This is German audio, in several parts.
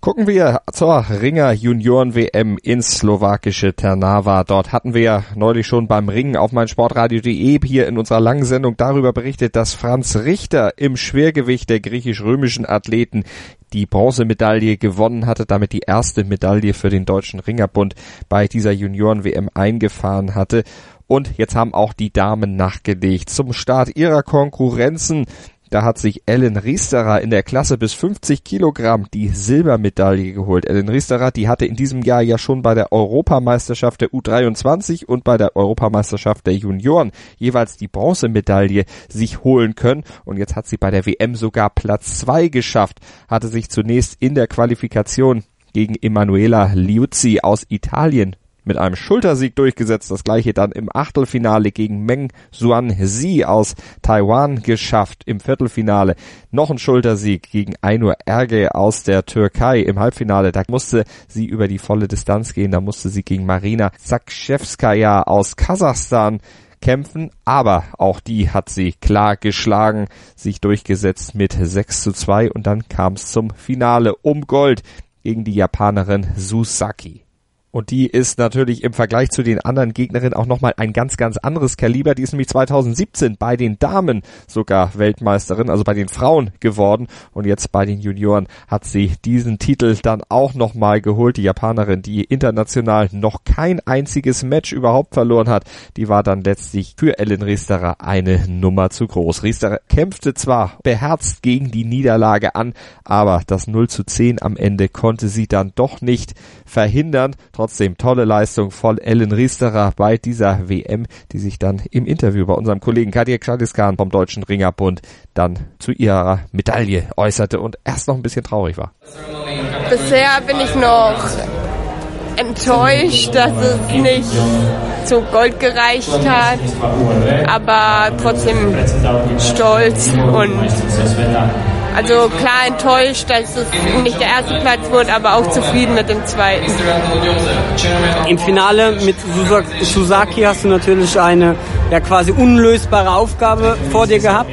Gucken wir zur Ringer Junioren WM ins slowakische Ternava. Dort hatten wir ja neulich schon beim Ringen auf meinsportradio.de hier in unserer langen Sendung darüber berichtet, dass Franz Richter im Schwergewicht der griechisch-römischen Athleten die Bronzemedaille gewonnen hatte, damit die erste Medaille für den deutschen Ringerbund bei dieser Junioren WM eingefahren hatte. Und jetzt haben auch die Damen nachgelegt. Zum Start ihrer Konkurrenzen da hat sich Ellen Riesterer in der Klasse bis 50 Kilogramm die Silbermedaille geholt. Ellen Riesterer, die hatte in diesem Jahr ja schon bei der Europameisterschaft der U23 und bei der Europameisterschaft der Junioren jeweils die Bronzemedaille sich holen können. Und jetzt hat sie bei der WM sogar Platz zwei geschafft, hatte sich zunächst in der Qualifikation gegen Emanuela Liuzzi aus Italien mit einem Schultersieg durchgesetzt. Das gleiche dann im Achtelfinale gegen Meng Xuan Zi aus Taiwan geschafft. Im Viertelfinale noch ein Schultersieg gegen Ainur Erge aus der Türkei. Im Halbfinale, da musste sie über die volle Distanz gehen. Da musste sie gegen Marina Zakshevskaya aus Kasachstan kämpfen, aber auch die hat sie klar geschlagen, sich durchgesetzt mit 6 zu 2 und dann kam es zum Finale um Gold gegen die Japanerin Susaki. Und die ist natürlich im Vergleich zu den anderen Gegnerinnen auch nochmal ein ganz, ganz anderes Kaliber. Die ist nämlich 2017 bei den Damen sogar Weltmeisterin, also bei den Frauen geworden. Und jetzt bei den Junioren hat sie diesen Titel dann auch nochmal geholt. Die Japanerin, die international noch kein einziges Match überhaupt verloren hat, die war dann letztlich für Ellen Riesterer eine Nummer zu groß. Riesterer kämpfte zwar beherzt gegen die Niederlage an, aber das 0 zu 10 am Ende konnte sie dann doch nicht verhindern. Trotzdem tolle Leistung von Ellen Riesterer bei dieser WM, die sich dann im Interview bei unserem Kollegen Kadir Chaliskan vom Deutschen Ringerbund dann zu ihrer Medaille äußerte und erst noch ein bisschen traurig war. Bisher bin ich noch enttäuscht, dass es nicht zu Gold gereicht hat, aber trotzdem stolz und also klar enttäuscht, dass es nicht der erste Platz wurde, aber auch zufrieden mit dem zweiten. Im Finale mit Susaki hast du natürlich eine ja quasi unlösbare Aufgabe vor dir gehabt.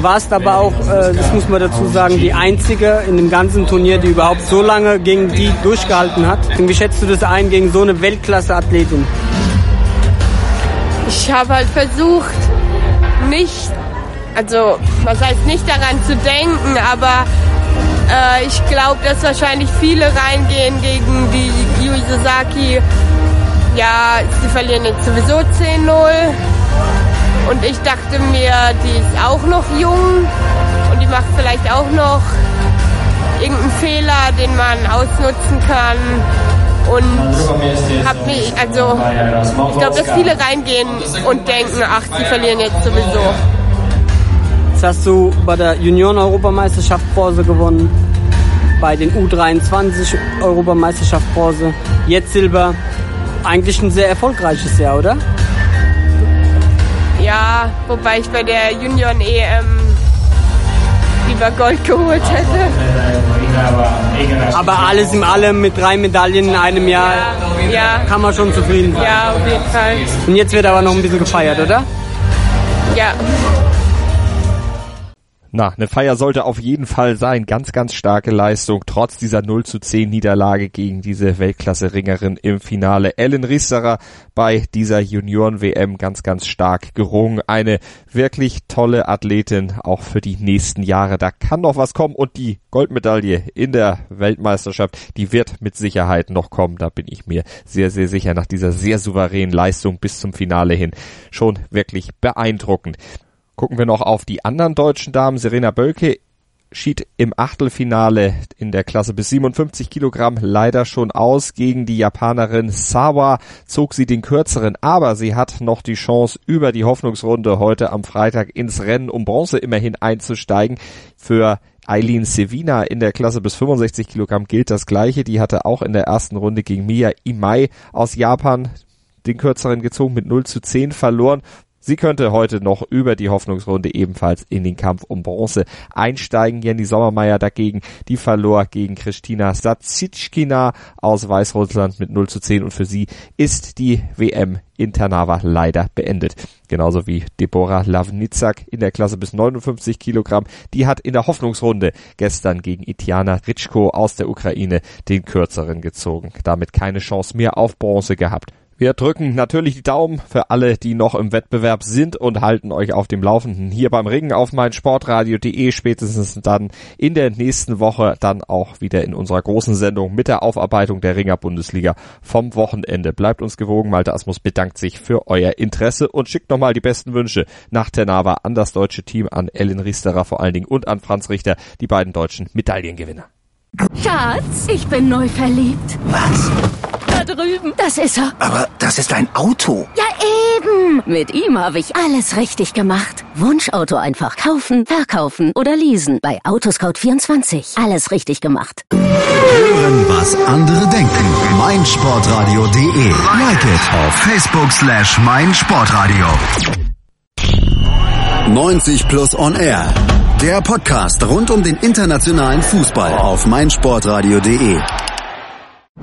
Warst aber auch, äh, das muss man dazu sagen, die einzige in dem ganzen Turnier, die überhaupt so lange gegen die durchgehalten hat. Wie schätzt du das ein gegen so eine Weltklasse-Athletin? Ich habe halt versucht, nicht also was heißt nicht daran zu denken, aber äh, ich glaube, dass wahrscheinlich viele reingehen gegen die Yui Sasaki. Ja, sie verlieren jetzt sowieso 10-0. Und ich dachte mir, die ist auch noch jung und die macht vielleicht auch noch irgendeinen Fehler, den man ausnutzen kann. Und hab mich, also ich glaube, dass viele reingehen und denken, ach, die verlieren jetzt sowieso. Jetzt hast du bei der Junioren-Europameisterschaft Bronze gewonnen, bei den U23 Europameisterschaft Bronze, jetzt Silber. Eigentlich ein sehr erfolgreiches Jahr, oder? Ja, wobei ich bei der Junioren-EM lieber Gold geholt hätte. Aber alles in allem mit drei Medaillen in einem Jahr ja, ja. kann man schon zufrieden sein. Ja, auf jeden Fall. Und jetzt wird aber noch ein bisschen gefeiert, oder? Ja. Na, eine Feier sollte auf jeden Fall sein. Ganz, ganz starke Leistung, trotz dieser 0 zu 10 Niederlage gegen diese Weltklasse-Ringerin im Finale. Ellen Risserer bei dieser Junioren-WM ganz, ganz stark gerungen. Eine wirklich tolle Athletin, auch für die nächsten Jahre. Da kann noch was kommen und die Goldmedaille in der Weltmeisterschaft, die wird mit Sicherheit noch kommen. Da bin ich mir sehr, sehr sicher nach dieser sehr souveränen Leistung bis zum Finale hin. Schon wirklich beeindruckend. Gucken wir noch auf die anderen deutschen Damen. Serena Bölke schied im Achtelfinale in der Klasse bis 57 Kilogramm leider schon aus. Gegen die Japanerin Sawa zog sie den kürzeren, aber sie hat noch die Chance, über die Hoffnungsrunde heute am Freitag ins Rennen um Bronze immerhin einzusteigen. Für Eileen Sevina in der Klasse bis 65 Kilogramm gilt das Gleiche. Die hatte auch in der ersten Runde gegen Mia Imai aus Japan den kürzeren gezogen mit 0 zu 10 verloren Sie könnte heute noch über die Hoffnungsrunde ebenfalls in den Kampf um Bronze einsteigen. Jenny Sommermeier dagegen, die verlor gegen Kristina Satsitschkina aus Weißrussland mit 0 zu 10 und für sie ist die WM in Ternava leider beendet. Genauso wie Deborah Lavnitzak in der Klasse bis 59 Kilogramm. Die hat in der Hoffnungsrunde gestern gegen Itiana Ritschko aus der Ukraine den kürzeren gezogen. Damit keine Chance mehr auf Bronze gehabt. Wir drücken natürlich die Daumen für alle, die noch im Wettbewerb sind und halten euch auf dem Laufenden hier beim Ringen auf mein Sportradio.de spätestens dann in der nächsten Woche dann auch wieder in unserer großen Sendung mit der Aufarbeitung der Ringer Bundesliga vom Wochenende. Bleibt uns gewogen. Malte Asmus bedankt sich für euer Interesse und schickt nochmal die besten Wünsche nach Ternava an das deutsche Team, an Ellen Riesterer vor allen Dingen und an Franz Richter, die beiden deutschen Medaillengewinner. Schatz, ich bin neu verliebt. Was? Drüben. Das ist er. Aber das ist ein Auto. Ja, eben. Mit ihm habe ich alles richtig gemacht. Wunschauto einfach kaufen, verkaufen oder leasen. Bei Autoscout24. Alles richtig gemacht. Hören, was andere denken. meinsportradio.de. Like it auf Facebook slash meinsportradio. 90 plus on air. Der Podcast rund um den internationalen Fußball auf meinsportradio.de.